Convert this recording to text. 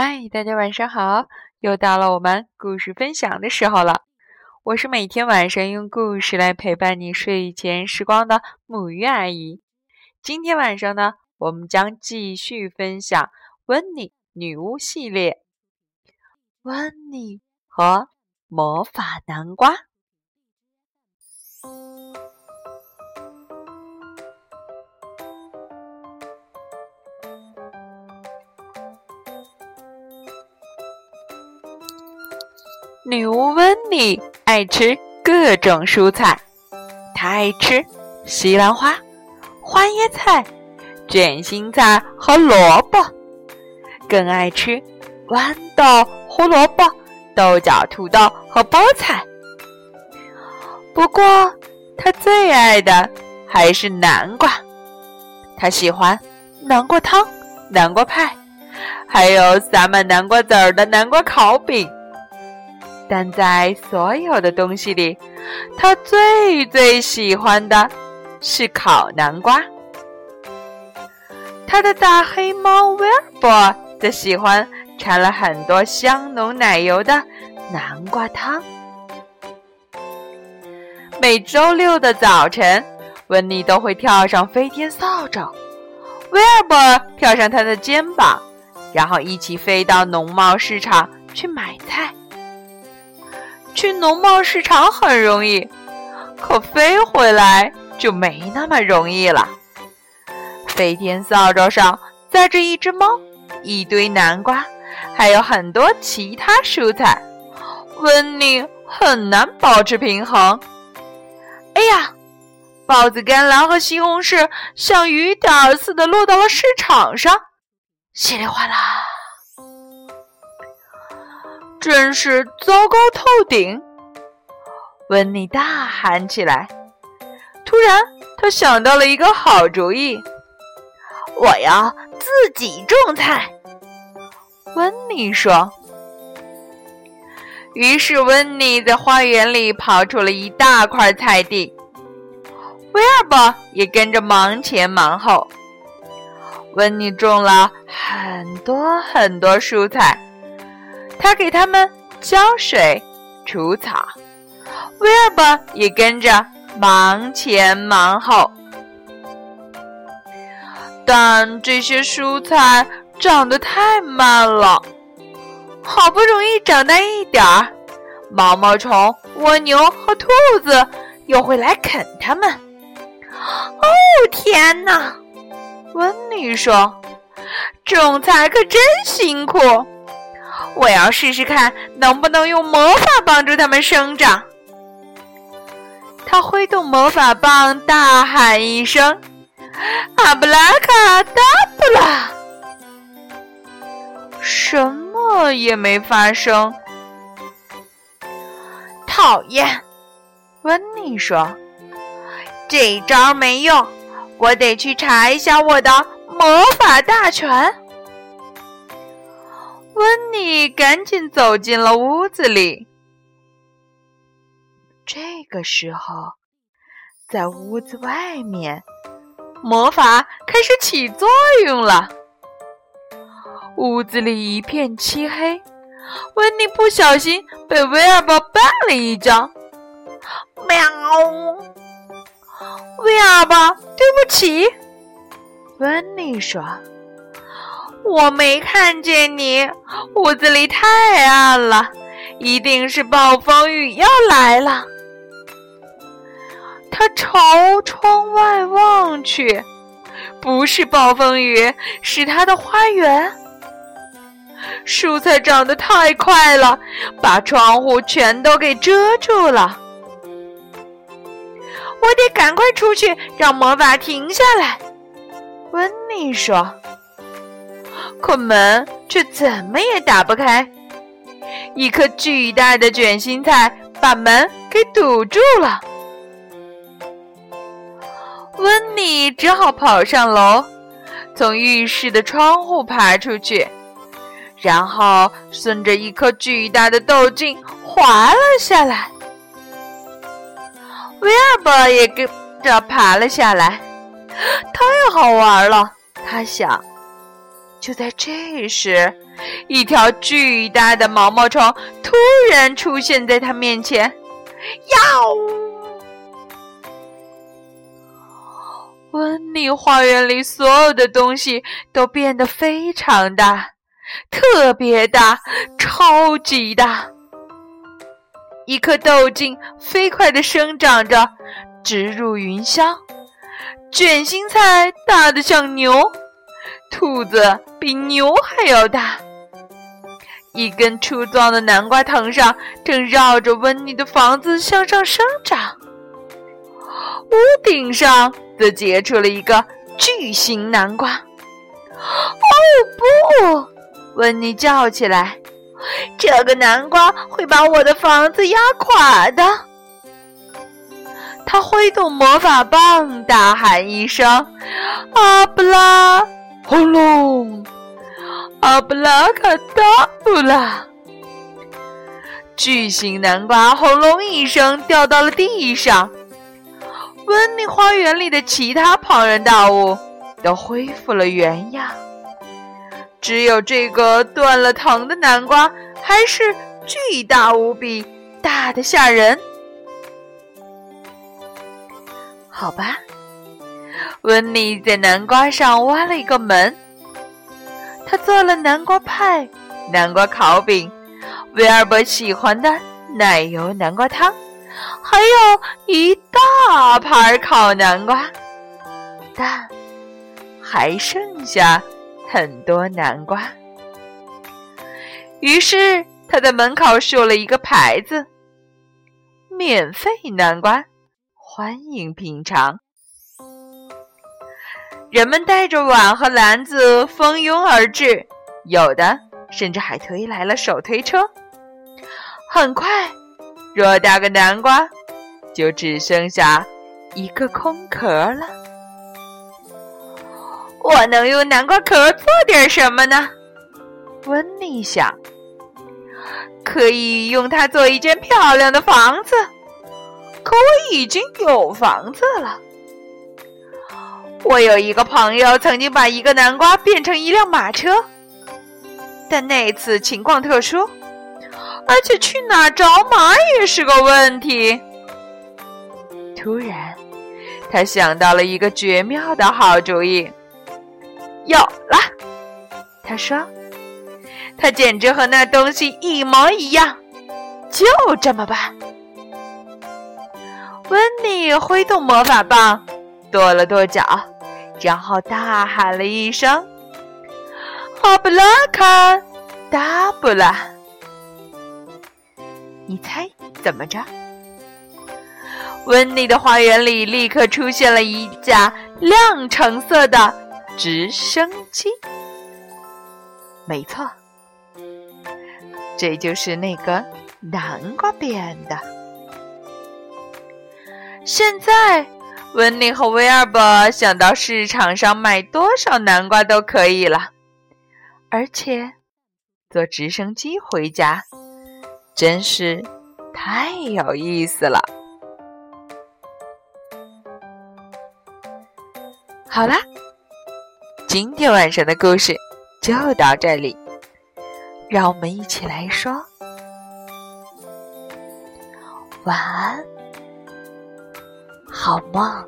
嗨，大家晚上好！又到了我们故事分享的时候了。我是每天晚上用故事来陪伴你睡前时光的母鱼阿姨。今天晚上呢，我们将继续分享温妮女巫系列，《温妮和魔法南瓜》。女巫温妮爱吃各种蔬菜，她爱吃西兰花、花椰菜、卷心菜和萝卜，更爱吃豌豆、胡萝卜、豆角、土豆和包菜。不过，她最爱的还是南瓜。她喜欢南瓜汤、南瓜派，还有撒满南瓜籽儿的南瓜烤饼。但在所有的东西里，他最最喜欢的是烤南瓜。他的大黑猫威尔伯则喜欢掺了很多香浓奶油的南瓜汤。每周六的早晨，温妮都会跳上飞天扫帚，威尔伯跳上他的肩膀，然后一起飞到农贸市场去买菜。去农贸市场很容易，可飞回来就没那么容易了。飞天扫帚上载着一只猫、一堆南瓜，还有很多其他蔬菜，温妮很难保持平衡。哎呀，豹子、甘蓝和西红柿像雨点儿似的落到了市场上，稀里哗啦。真是糟糕透顶！温妮大喊起来。突然，他想到了一个好主意：“我要自己种菜。”温妮说。于是，温妮在花园里刨出了一大块菜地。威尔伯也跟着忙前忙后。温妮种了很多很多蔬菜。他给他们浇水、除草，威尔伯也跟着忙前忙后。但这些蔬菜长得太慢了，好不容易长大一点儿，毛毛虫、蜗牛和兔子又会来啃它们。哦，天哪！温妮说：“种菜可真辛苦。”我要试试看，能不能用魔法帮助它们生长。他挥动魔法棒，大喊一声：“阿布拉卡达布拉！”什么也没发生。讨厌，温妮说：“这招没用，我得去查一下我的魔法大全。”温妮赶紧走进了屋子里。这个时候，在屋子外面，魔法开始起作用了。屋子里一片漆黑，温妮不小心被威尔伯绊了一跤。喵！威尔伯，对不起，温妮说。我没看见你，屋子里太暗了，一定是暴风雨要来了。他朝窗外望去，不是暴风雨，是他的花园。蔬菜长得太快了，把窗户全都给遮住了。我得赶快出去，让魔法停下来。温妮说。可门却怎么也打不开，一颗巨大的卷心菜把门给堵住了。温妮只好跑上楼，从浴室的窗户爬出去，然后顺着一颗巨大的豆茎滑了下来。威尔伯也跟着爬了下来，太好玩了，他想。就在这时，一条巨大的毛毛虫突然出现在他面前，呀！温妮花园里所有的东西都变得非常大，特别大，超级大。一颗豆茎飞快地生长着，直入云霄；卷心菜大得像牛，兔子比牛还要大。一根粗壮的南瓜藤上正绕着温妮的房子向上生长，屋顶上。则结出了一个巨型南瓜。哦不！温妮叫起来：“这个南瓜会把我的房子压垮的！”他挥动魔法棒，大喊一声：“阿布拉！”轰隆！阿布拉卡达布拉！巨型南瓜轰隆一声掉到了地上。温妮花园里的其他庞然大物都恢复了原样，只有这个断了藤的南瓜还是巨大无比，大的吓人。好吧，温妮在南瓜上挖了一个门，他做了南瓜派、南瓜烤饼、威尔伯喜欢的奶油南瓜汤。还有一大盘烤南瓜，但还剩下很多南瓜。于是他在门口竖了一个牌子：“免费南瓜，欢迎品尝。”人们带着碗和篮子蜂拥而至，有的甚至还推来了手推车。很快。偌大个南瓜，就只剩下一个空壳了。我能用南瓜壳做点什么呢？温妮想。可以用它做一间漂亮的房子。可我已经有房子了。我有一个朋友曾经把一个南瓜变成一辆马车，但那次情况特殊。而且去哪找马也是个问题。突然，他想到了一个绝妙的好主意。有了，他说：“他简直和那东西一模一样。”就这么办。温妮挥动魔法棒，跺了跺脚，然后大喊了一声：“哈布拉卡达布拉！”你猜怎么着？温妮的花园里立刻出现了一架亮橙色的直升机。没错，这就是那个南瓜变的。现在，温妮和威尔伯想到市场上买多少南瓜都可以了，而且坐直升机回家。真是太有意思了！好啦，今天晚上的故事就到这里，让我们一起来说晚安，好梦。